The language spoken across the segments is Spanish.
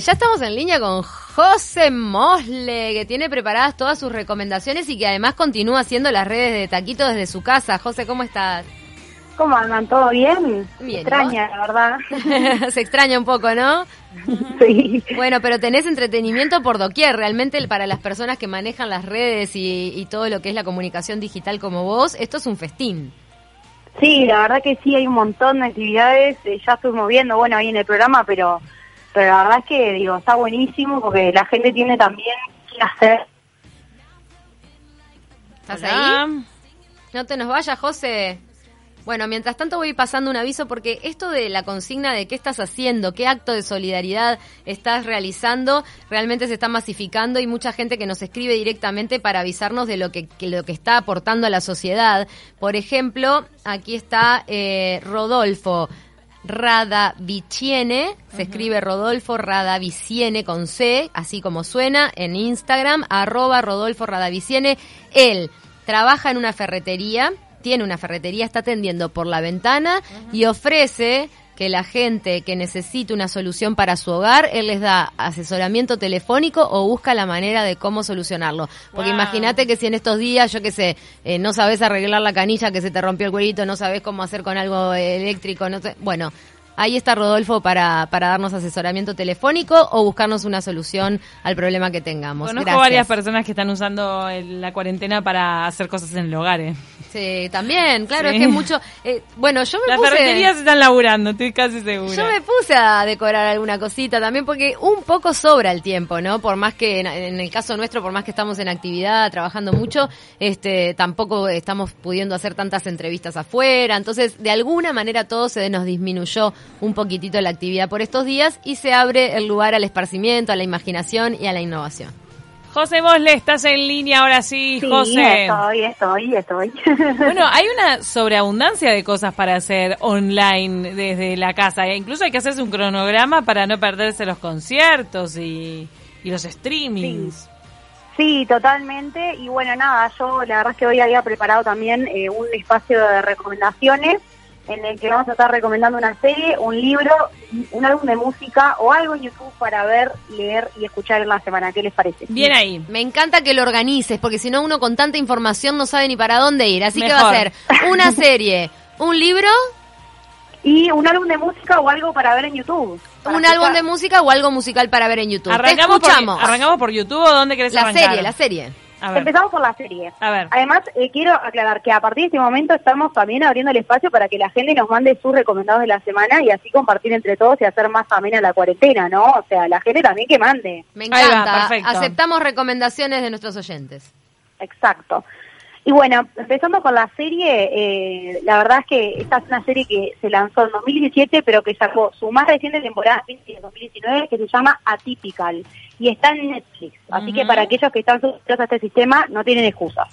Ya estamos en línea con José Mosle, que tiene preparadas todas sus recomendaciones y que además continúa haciendo las redes de Taquito desde su casa. José, ¿cómo estás? ¿Cómo andan? ¿Todo bien? Bien, Extraña, la verdad. Se extraña un poco, ¿no? sí. Bueno, pero tenés entretenimiento por doquier. Realmente para las personas que manejan las redes y, y todo lo que es la comunicación digital como vos, esto es un festín. Sí, la verdad que sí, hay un montón de actividades. eh, ya estuvimos viendo, bueno, ahí en el programa, pero, pero la verdad es que, digo, está buenísimo porque la gente tiene también que hacer. ¿Estás ahí? No te nos vayas, José. Bueno, mientras tanto voy pasando un aviso porque esto de la consigna de qué estás haciendo, qué acto de solidaridad estás realizando, realmente se está masificando y mucha gente que nos escribe directamente para avisarnos de lo que, que lo que está aportando a la sociedad. Por ejemplo, aquí está eh, Rodolfo. Radaviciene, se escribe Rodolfo Radaviciene con C, así como suena, en Instagram, arroba Rodolfo Radaviciene. Él trabaja en una ferretería, tiene una ferretería, está atendiendo por la ventana y ofrece que la gente que necesite una solución para su hogar, él les da asesoramiento telefónico o busca la manera de cómo solucionarlo. Porque Wow. imagínate que si en estos días, yo qué sé, eh, no sabes arreglar la canilla que se te rompió el cuerito, no sabes cómo hacer con algo eléctrico, no sé, bueno, Ahí está Rodolfo para, para darnos asesoramiento telefónico o buscarnos una solución al problema que tengamos. Conozco Gracias. varias personas que están usando la cuarentena para hacer cosas en el hogar. eh. Sí, también, claro, Sí. es que mucho... eh, bueno, yo me Las puse... ferreterías están laburando, estoy casi segura. Yo me puse a decorar alguna cosita también porque un poco sobra el tiempo, ¿no? Por más que en, en el caso nuestro, por más que estamos en actividad, trabajando mucho, este tampoco estamos pudiendo hacer tantas entrevistas afuera, entonces de alguna manera todo se nos disminuyó un poquitito la actividad por estos días y se abre el lugar al esparcimiento, a la imaginación y a la innovación. José Mosle, estás en línea ahora sí, Sí, José. estoy, estoy, estoy. Bueno, hay una sobreabundancia de cosas para hacer online desde la casa. E incluso hay que hacerse un cronograma para no perderse los conciertos y, y los streamings. Sí, totalmente. Y bueno, nada, yo la verdad es que hoy había preparado también eh, un espacio de recomendaciones en el que vamos a estar recomendando una serie, un libro, un álbum de música o algo en YouTube para ver, leer y escuchar en la semana. ¿Qué les parece? Bien ahí. Me encanta que lo organices, porque si no uno con tanta información no sabe ni para dónde ir. Así que va a ser una serie, un libro, Y un álbum de música o algo para ver en YouTube. un álbum de música o algo musical para ver en YouTube. Te Arrancamos por, escuchamos. ¿Arrancamos por YouTube o dónde querés la arrancar? serie, la serie. A ver. Empezamos por la serie. A ver. Además, eh, quiero aclarar que a partir de este momento estamos también abriendo el espacio para que la gente nos mande sus recomendados de la semana y así compartir entre todos y hacer más amena la cuarentena, ¿no? O sea, la gente también que mande. Me va, encanta. perfecto. Aceptamos recomendaciones de nuestros oyentes. Exacto. Y bueno, empezando con la serie, eh, la verdad es que esta es una serie que se lanzó en 2017, pero que sacó su más reciente temporada en 2019, que se llama Atypical, y está en Netflix. Así que para aquellos que están suscritos a este sistema, no tienen excusas.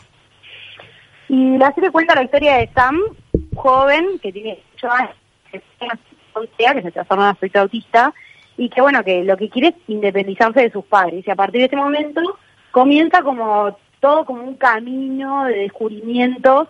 Y la serie cuenta la historia de Sam, joven, que tiene 8 años, que se trastorno de aspecto autista, y que bueno, que lo que quiere es independizarse de sus padres. Y a partir de ese momento comienza como todo como un camino de descubrimientos,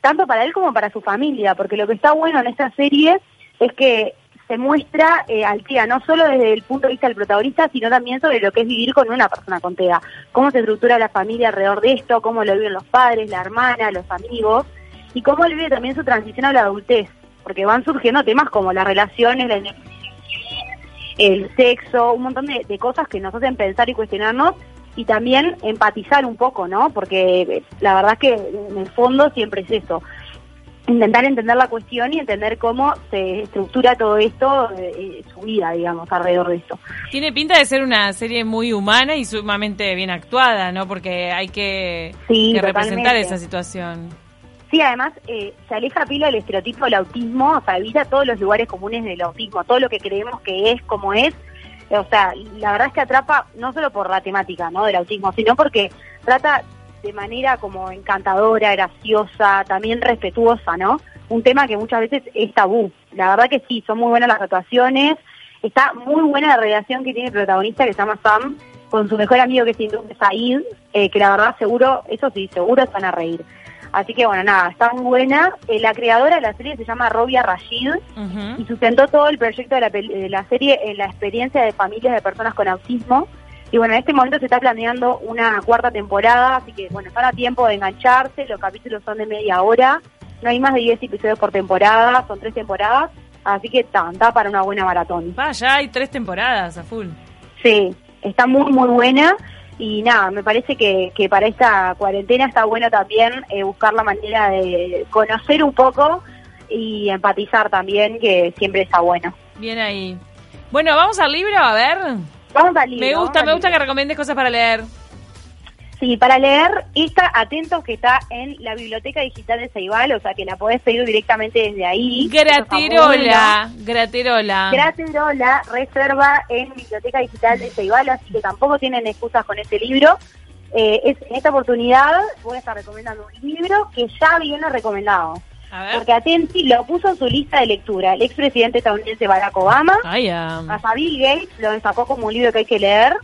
tanto para él como para su familia, porque lo que está bueno en esta serie es que se muestra eh, al TEA, no solo desde el punto de vista del protagonista, sino también sobre lo que es vivir con una persona con TEA, cómo se estructura la familia alrededor de esto, cómo lo viven los padres, la hermana, los amigos, y cómo él vive también su transición a la adultez, porque van surgiendo temas como las relaciones, la el sexo, un montón de, de cosas que nos hacen pensar y cuestionarnos y también empatizar un poco, ¿no? Porque eh, la verdad es que en el fondo siempre es eso, intentar entender la cuestión y entender cómo se estructura todo esto, eh, eh, su vida, digamos, alrededor de esto. Tiene pinta de ser una serie muy humana y sumamente bien actuada, ¿no? Porque hay que, Sí, que representar esa situación. Sí, además eh, se aleja pila del estereotipo del autismo, o sea, evita todos los lugares comunes del autismo, todo lo que creemos que es como es. Eh, O sea, la verdad es que atrapa no solo por la temática ¿no? del autismo, sino porque trata de manera como encantadora, graciosa, también respetuosa, ¿no? Un tema que muchas veces es tabú. La verdad que sí, son muy buenas las actuaciones, está muy buena la relación que tiene el protagonista que se llama Sam con su mejor amigo que es Said, eh, que la verdad seguro, eso sí, seguro se van a reír. Así que bueno, nada, está muy buena. Eh, la creadora de la serie se llama Robia Rashid y sustentó todo el proyecto de la, de la serie en la experiencia de familias de personas con autismo. Y bueno, en este momento se está planeando una cuarta temporada, así que bueno, están a tiempo de engancharse, los capítulos son de media hora, no hay más de 10 episodios por temporada, son tres temporadas, así que está, está para una buena maratón. Vaya, hay tres temporadas a full. Sí, está muy, muy buena. Y nada, me parece que, que para esta cuarentena está bueno también eh, buscar la manera de conocer un poco y empatizar también, que siempre está bueno. Bien ahí. Bueno, vamos al libro, a ver. Vamos al libro. Me gusta, me gusta que recomiendes cosas para leer. Sí, para leer, está atento que está en la biblioteca digital de Ceibal, o sea que la podés pedir directamente desde ahí. Graterola, graterola. Graterola, reserva en biblioteca digital de Ceibal, así que tampoco tienen excusas con este libro. Eh, es, en esta oportunidad voy a estar recomendando un libro que ya viene recomendado. A ver. Porque Atenti lo puso en su lista de lectura. El expresidente estadounidense Barack Obama. Ay, um. A Bill Gates lo destacó como un libro que hay que leer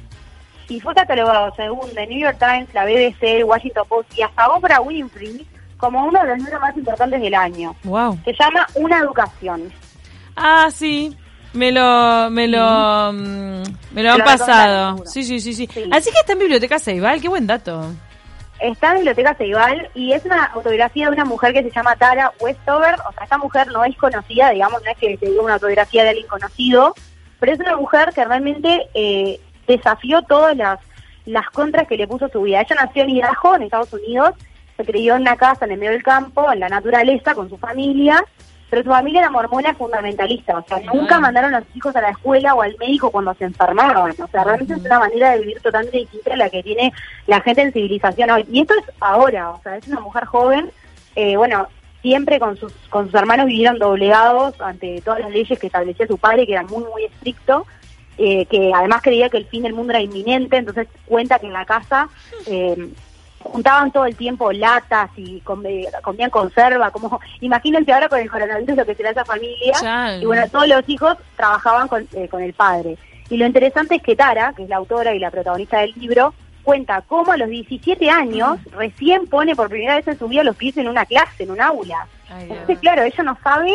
y fue catalogado según The New York Times, la BBC, el Washington Post y hasta Oprah Winfrey como uno de los libros más importantes del año. Wow. Se llama Una educación. Ah, sí. Me lo, me lo, mm, me lo han pasado. Sí, sí, sí, sí, Así que está en Biblioteca Ceibal, qué buen dato. Está en Biblioteca Ceibal y es una autobiografía de una mujer que se llama Tara Westover. O sea, esta mujer no es conocida, digamos, no es que te diga una autobiografía de alguien conocido, pero es una mujer que realmente eh, desafió todas las, las contras que le puso su vida. Ella nació en Idaho, en Estados Unidos, se crió en una casa en el medio del campo, en la naturaleza, con su familia, pero su familia era mormona fundamentalista, o sea, nunca mandaron a sus hijos a la escuela o al médico cuando se enfermaban, o sea, realmente es una manera de vivir totalmente distinta a la que tiene la gente en civilización hoy. Y esto es ahora, o sea, es una mujer joven, eh, bueno, siempre con sus, con sus hermanos vivieron doblegados ante todas las leyes que establecía su padre, que era muy, muy estricto, eh, que además creía que el fin del mundo era inminente, entonces cuenta que en la casa eh, juntaban todo el tiempo latas y comían conserva, como imagínense ahora con el coronavirus lo que será esa familia, y bueno, todos los hijos trabajaban con, eh, con el padre. Y lo interesante es que Tara, que es la autora y la protagonista del libro, cuenta cómo a los 17 años recién pone por primera vez en su vida los pies en una clase, en un aula. Entonces, claro, ella no sabe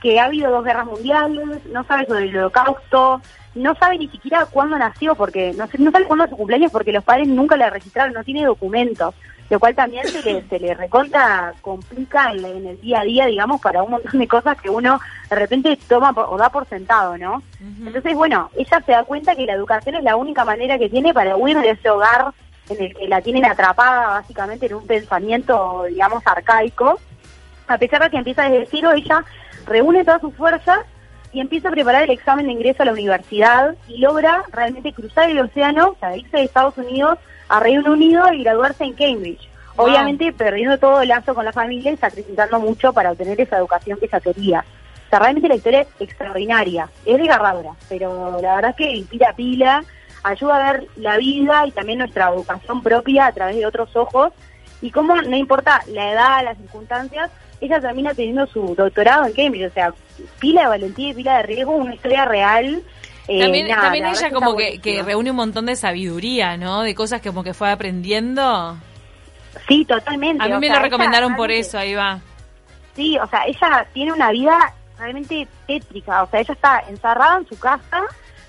que ha habido dos guerras mundiales, no sabe sobre el holocausto, no sabe ni siquiera cuándo nació, porque no, no sabe cuándo es su cumpleaños, porque los padres nunca la registraron, no tiene documentos, lo cual también se le, se le reconta, complica en, el día a día, digamos, para un montón de cosas que uno de repente toma o da por sentado, ¿no? Entonces, bueno, ella se da cuenta que la educación es la única manera que tiene para huir de ese hogar en el que la tienen atrapada básicamente en un pensamiento, digamos, arcaico. A pesar de que empieza desde cero, ella reúne todas sus fuerzas y empieza a preparar el examen de ingreso a la universidad y logra realmente cruzar el océano, o sea, irse de Estados Unidos a Reino Unido y graduarse en Cambridge. Obviamente perdiendo todo el lazo con la familia y sacrificando mucho para obtener esa educación que ella quería. O sea, realmente la historia es extraordinaria, es desgarradora, pero la verdad es que inspira pila, ayuda a ver la vida y también nuestra educación propia a través de otros ojos y cómo no importa la edad, las circunstancias, ella termina teniendo su doctorado en Cambridge, o sea, pila de valentía y pila de riesgo, una historia real. Eh, también, ella como que, que, reúne un montón de sabiduría, ¿no? De cosas que como que fue aprendiendo. Sí, totalmente. A mí me lo recomendaron por eso, ahí va. Sí, o sea, ella tiene una vida realmente tétrica, o sea, ella está encerrada en su casa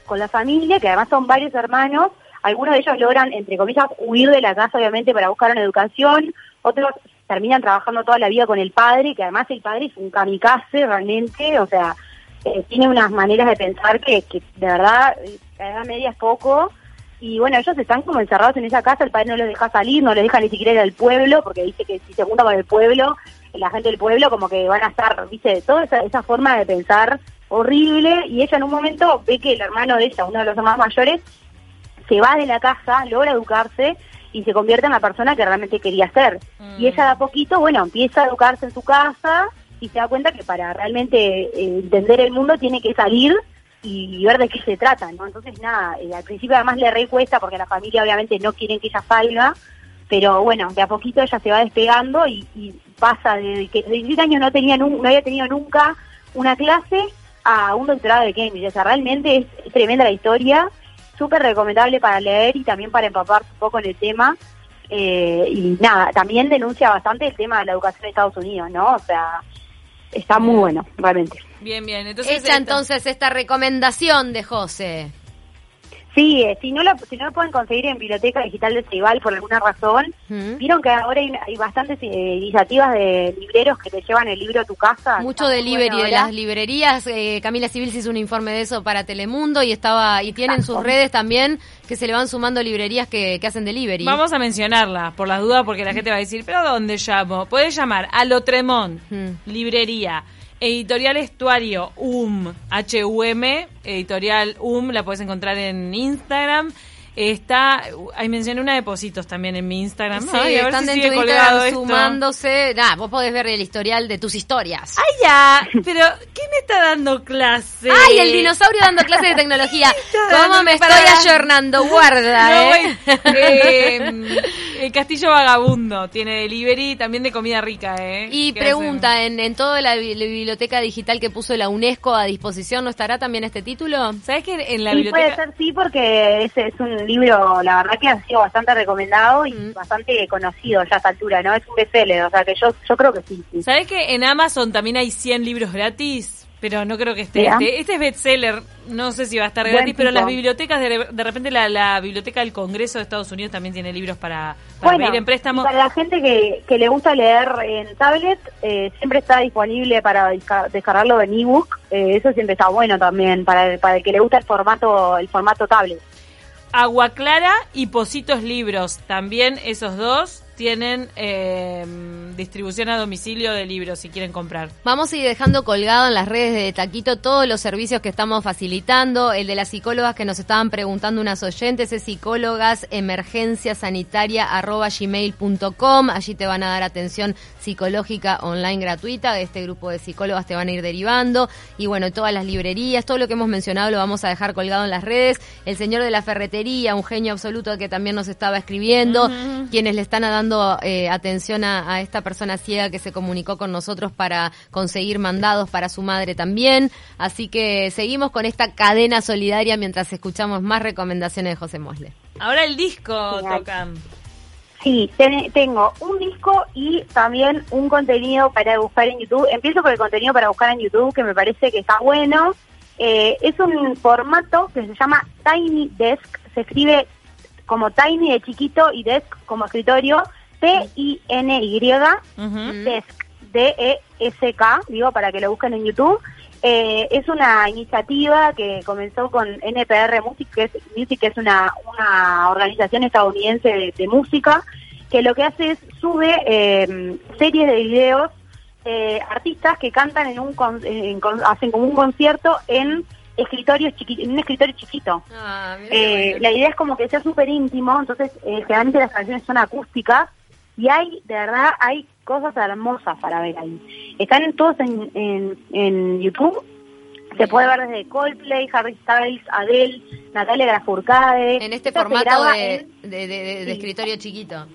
con la familia, que además son varios hermanos, algunos de ellos logran, entre comillas, huir de la casa, obviamente, para buscar una educación, otros terminan trabajando toda la vida con el padre, que además el padre es un kamikaze realmente, o sea, eh, tiene unas maneras de pensar que, que de verdad, la edad media es poco, y bueno, ellos están como encerrados en esa casa, el padre no los deja salir, no les deja ni siquiera ir al pueblo, porque dice que si se junta con el pueblo, la gente del pueblo como que van a estar, viste, toda esa, esa forma de pensar horrible, y ella en un momento ve que el hermano de ella, uno de los hermanos mayores, se va de la casa, logra educarse, y se convierte en la persona que realmente quería ser. Y ella de a poquito, bueno, empieza a educarse en su casa y se da cuenta que para realmente eh, entender el mundo tiene que salir y ver de qué se trata, ¿no? Entonces, nada, eh, al principio además le recuesta porque la familia obviamente no quieren que ella salga, pero bueno, de a poquito ella se va despegando y, pasa de que de 17 años no, tenía no había tenido nunca una clase a un doctorado de Cambridge. O sea, realmente es tremenda la historia súper recomendable para leer y también para empapar un poco en el tema. Eh, y nada, también denuncia bastante el tema de la educación en Estados Unidos, ¿no? O sea, está muy bueno, realmente. Bien, bien. Entonces, Hecha entonces esta recomendación de José. Sí, eh, si no lo si no lo pueden conseguir en Biblioteca Digital de Ceibal por alguna razón, ¿Mm? vieron que ahora hay, hay bastantes eh, iniciativas de libreros que te llevan el libro a tu casa. Mucho delivery bueno de las librerías. eh, Camila Civil se hizo un informe de eso para Telemundo y estaba y tienen sus redes también que se le van sumando librerías que, que hacen delivery. Vamos a mencionarla, por las dudas, porque la gente va a decir, ¿pero dónde llamo? Puedes llamar a Lotremont, Mm. librería, editorial Estuario, UM, H-U-M, editorial UM, la puedes encontrar en Instagram. Está, ahí mencioné una de Positos también en mi Instagram. Sí, Ay, a ver están si en sigue tu Instagram sumándose. Nah, vos podés ver el historial de tus historias. Ay, ya, pero ¿quién está dando clase? ¡Ay, el dinosaurio dando clases de tecnología! ¿Cómo me estoy ayornando? Guarda, No, ¿eh? eh, el Castillo Vagabundo tiene delivery también de comida rica, ¿eh? Y ¿Qué pregunta, ¿en, en toda la, bi- la biblioteca digital que puso la UNESCO a disposición no estará también este título? ¿Sabes que en la Sí, biblioteca... puede ser sí, porque ese es un libro, la verdad que ha sido bastante recomendado y Mm. bastante conocido ya a esta altura, ¿no? Es un bestseller, o sea que yo yo creo que sí. sí. ¿Sabes que en Amazon también hay 100 libros gratis? Pero no creo que esté este. Este es bestseller, no sé si va a estar Buen gratis, pero las bibliotecas, de, de repente la, la biblioteca del Congreso de Estados Unidos también tiene libros para, para Bueno, pedir en préstamo. para la gente que, que le gusta leer en tablet, eh, siempre está disponible para desca- descargarlo en ebook. Eh, eso siempre está bueno también para el, para el que le gusta el formato el formato tablet. Agua Clara y Positos Libros, también esos dos tienen eh, distribución a domicilio de libros si quieren comprar. Vamos a ir dejando colgado en las redes de Taquito todos los servicios que estamos facilitando. El de las psicólogas que nos estaban preguntando unas oyentes es psicólogas emergencia sanitaria arroba gmail.com. Allí te van a dar atención psicológica online gratuita. Este grupo de psicólogas te van a ir derivando. Y bueno, todas las librerías, todo lo que hemos mencionado lo vamos a dejar colgado en las redes. El señor de la ferretería, un genio absoluto que también nos estaba escribiendo. Quienes le están dando eh, atención a, a esta persona ciega que se comunicó con nosotros para conseguir mandados para su madre también. Así que seguimos con esta cadena solidaria mientras escuchamos más recomendaciones de José Mosle. Ahora el disco Genial. tocan. Sí, ten- tengo un disco y también un contenido para buscar en YouTube. Empiezo por el contenido para buscar en YouTube, que me parece que está bueno. Eh, es un formato que se llama Tiny Desk. Se escribe como Tiny de chiquito y Desk como escritorio. T-I-N-Y. Ujú. Desk, D-E-S-K, digo, para que lo busquen en YouTube. Eh, es una iniciativa que comenzó con NPR Music, que es, Music, que es una, una organización estadounidense de, de música, que lo que hace es sube eh, series de videos eh, artistas que cantan en un con- en con- hacen como un concierto en escritorios en un escritorio chiquito. Eh, la idea es como que sea súper íntimo, entonces eh, generalmente las canciones son acústicas y hay, de verdad, hay cosas hermosas para ver ahí. Están todos en, en, en YouTube, se puede ver desde Coldplay, Harry Styles, Adele, Natalia Lafourcade. En este Esto formato de, en- de- de- de Sí. escritorio chiquito.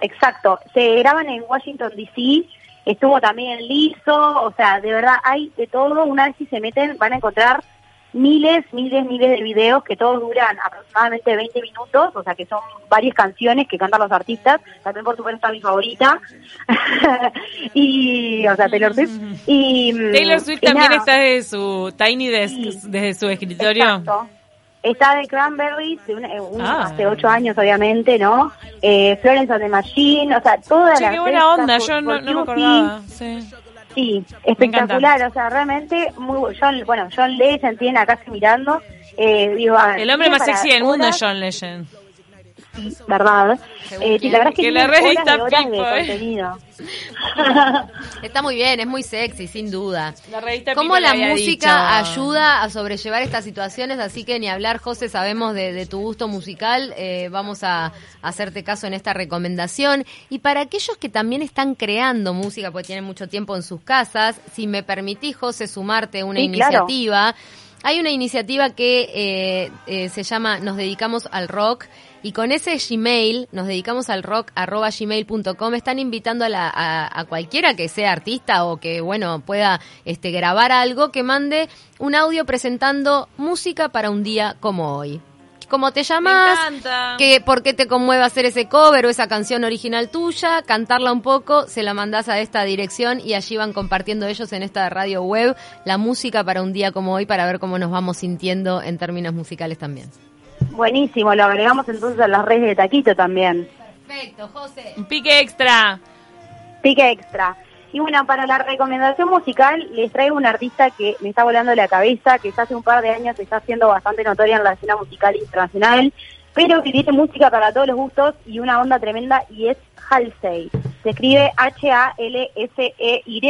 Exacto, se graban en Washington DC, estuvo también en Lizo, o sea, de verdad hay de todo, una vez si se meten van a encontrar miles, miles, miles de videos que todos duran aproximadamente 20 minutos, o sea que son varias canciones que cantan los artistas, también por supuesto está mi favorita, y, o sea, Taylor Swift, y... Taylor Swift y también nada, está desde su Tiny Desk, Sí. desde su escritorio. Exacto. Está de Cranberries, de eh, un- Ah. hace ocho años obviamente, ¿no? Eh, Florence and the Machine, o sea, toda Che, la qué buena onda, yo no, no me acordaba. Sí. Sí, espectacular, o sea, realmente muy John, bueno, John Legend tiene acá casi mirando. Eh, digo, a ver, El hombre más sexy del mundo es John Legend. ¿Verdad? Eh, quién. la verdad es que, Que la revista horas de horas de People, eh. contenido. Está muy bien, es muy sexy, sin duda. La revista Cómo la música dicho. ayuda a sobrellevar estas situaciones, así que ni hablar, José, sabemos de, de tu gusto musical, eh, vamos a hacerte caso en esta recomendación. Y para aquellos que también están creando música, porque tienen mucho tiempo en sus casas, si me permitís, José, sumarte una Sí, claro. iniciativa. Hay una iniciativa que eh, eh, se llama Nos dedicamos al rock y con ese Gmail, nos dedicamos al rock arroba gmail.com, están invitando a, la- a- a cualquiera que sea artista o que, bueno, pueda este, grabar algo, que mande un audio presentando música para un día como hoy. cómo te encanta. que, por qué te conmueve hacer ese cover o esa canción original tuya, cantarla un poco, se la mandás a esta dirección y allí van compartiendo ellos en esta radio web la música para un día como hoy para ver cómo nos vamos sintiendo en términos musicales también. Buenísimo, lo agregamos entonces a las redes de Taquito también. Perfecto, José. Un pique extra. Pique extra. Y bueno, para la recomendación musical les traigo un artista que me está volando la cabeza, que ya hace un par de años está siendo bastante notoria en la escena musical internacional, pero que tiene música para todos los gustos y una onda tremenda y es Halsey. Se escribe H-A-L-S-E-Y,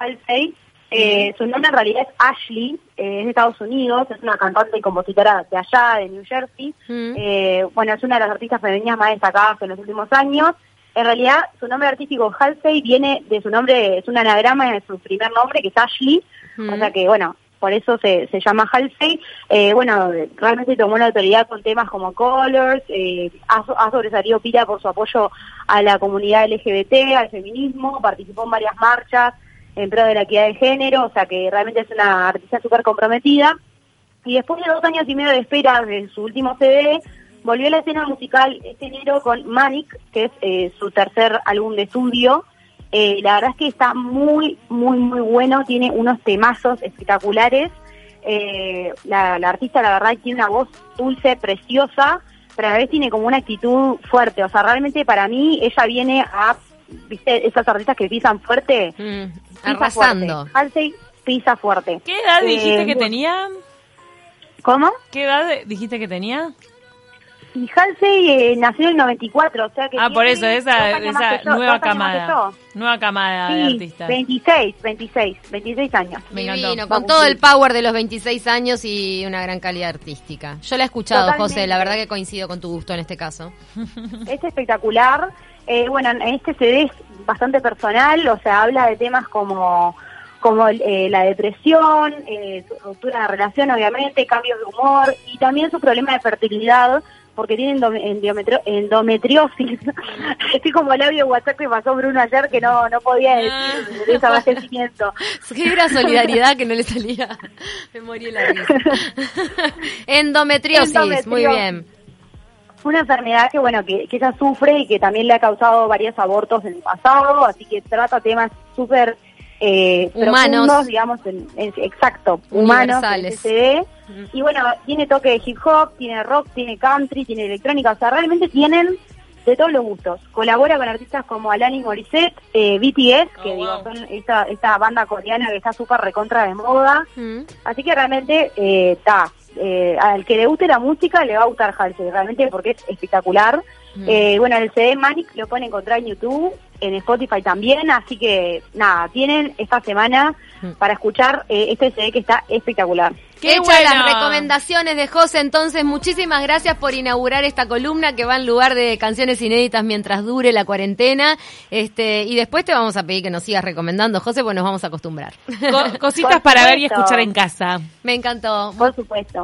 Halsey. Eh, su nombre en realidad es Ashley, eh, es de Estados Unidos, es una cantante y compositora de allá, de New Jersey. Mm. Eh, bueno, es una de las artistas femeninas más destacadas en los últimos años. En realidad, su nombre artístico Halsey viene de su nombre, es un anagrama de su primer nombre, que es Ashley. Mm. O sea que, bueno, por eso se, se llama Halsey. Eh, bueno, realmente tomó la autoridad con temas como Colors, eh, ha, ha sobresalido pila por su apoyo a la comunidad LGBT, al feminismo, participó en varias marchas en pro de la equidad de género, o sea que realmente es una artista súper comprometida. Y después de dos años y medio de espera de su último CD, volvió a la escena musical este enero con Manic, que es eh, su tercer álbum de estudio. Eh, la verdad es que está muy, muy, muy bueno, tiene unos temazos espectaculares. Eh, la, la artista, la verdad, tiene una voz dulce, preciosa, pero a la vez tiene como una actitud fuerte. O sea, realmente para mí ella viene a, viste, esas artistas que pisan fuerte. Mm, pisa Arrasando. fuerte. Halsey pisa fuerte. ¿Qué edad dijiste Eh, que tenía? ¿Cómo? ¿Qué edad dijiste que tenía? Y Halsey eh, nació en el 94, o sea que... Ah, por eso, esa, esa yo, nueva camada. Nueva camada de Sí, artistas. 26, 26, 26 años. Me Divino, encantó. con todo el power de los 26 años y una gran calidad artística. Yo la he escuchado, Totalmente. José, la verdad que coincido con tu gusto en este caso. Es espectacular. Eh, bueno, en este CD es bastante personal, o sea, habla de temas como como eh, la depresión, eh, su ruptura de relación, obviamente, cambios de humor y también su problema de fertilidad, porque tiene endome- endometrio- endometriosis. Estoy como el audio de WhatsApp que pasó Bruno ayer que no, no podía decir de ese abastecimiento. Qué era solidaridad que no le salía. Me morí la risa. Endometriosis, Endometriosis. muy bien. Una enfermedad que bueno que, que ella sufre y que también le ha causado varios abortos en el pasado, así que trata temas súper eh, Humanos. profundos, digamos, en, en- exacto, humanos, en. Y bueno, tiene toque de hip hop, tiene rock, tiene country, tiene electrónica, o sea, realmente tienen de todos los gustos. Colabora con artistas como Alanis Morissette, eh, BTS, que Oh, digo, wow. son esta, esta banda coreana que está súper recontra de moda. Mm. Así que realmente está. Al que le guste la música le va a gustar Halsey, realmente porque es espectacular. Mm. Eh, bueno, el CD Manic lo pueden encontrar en YouTube, en Spotify también, así que nada, tienen esta semana Mm. para escuchar eh, este CD que está espectacular. ¡Qué Hechas bueno! las recomendaciones de José, entonces muchísimas gracias por inaugurar esta columna que va en lugar de canciones inéditas mientras dure la cuarentena. Este, y después te vamos a pedir que nos sigas recomendando, José, pues nos vamos a acostumbrar. Co- cositas Por para ver y escuchar en casa. Me encantó. Por supuesto.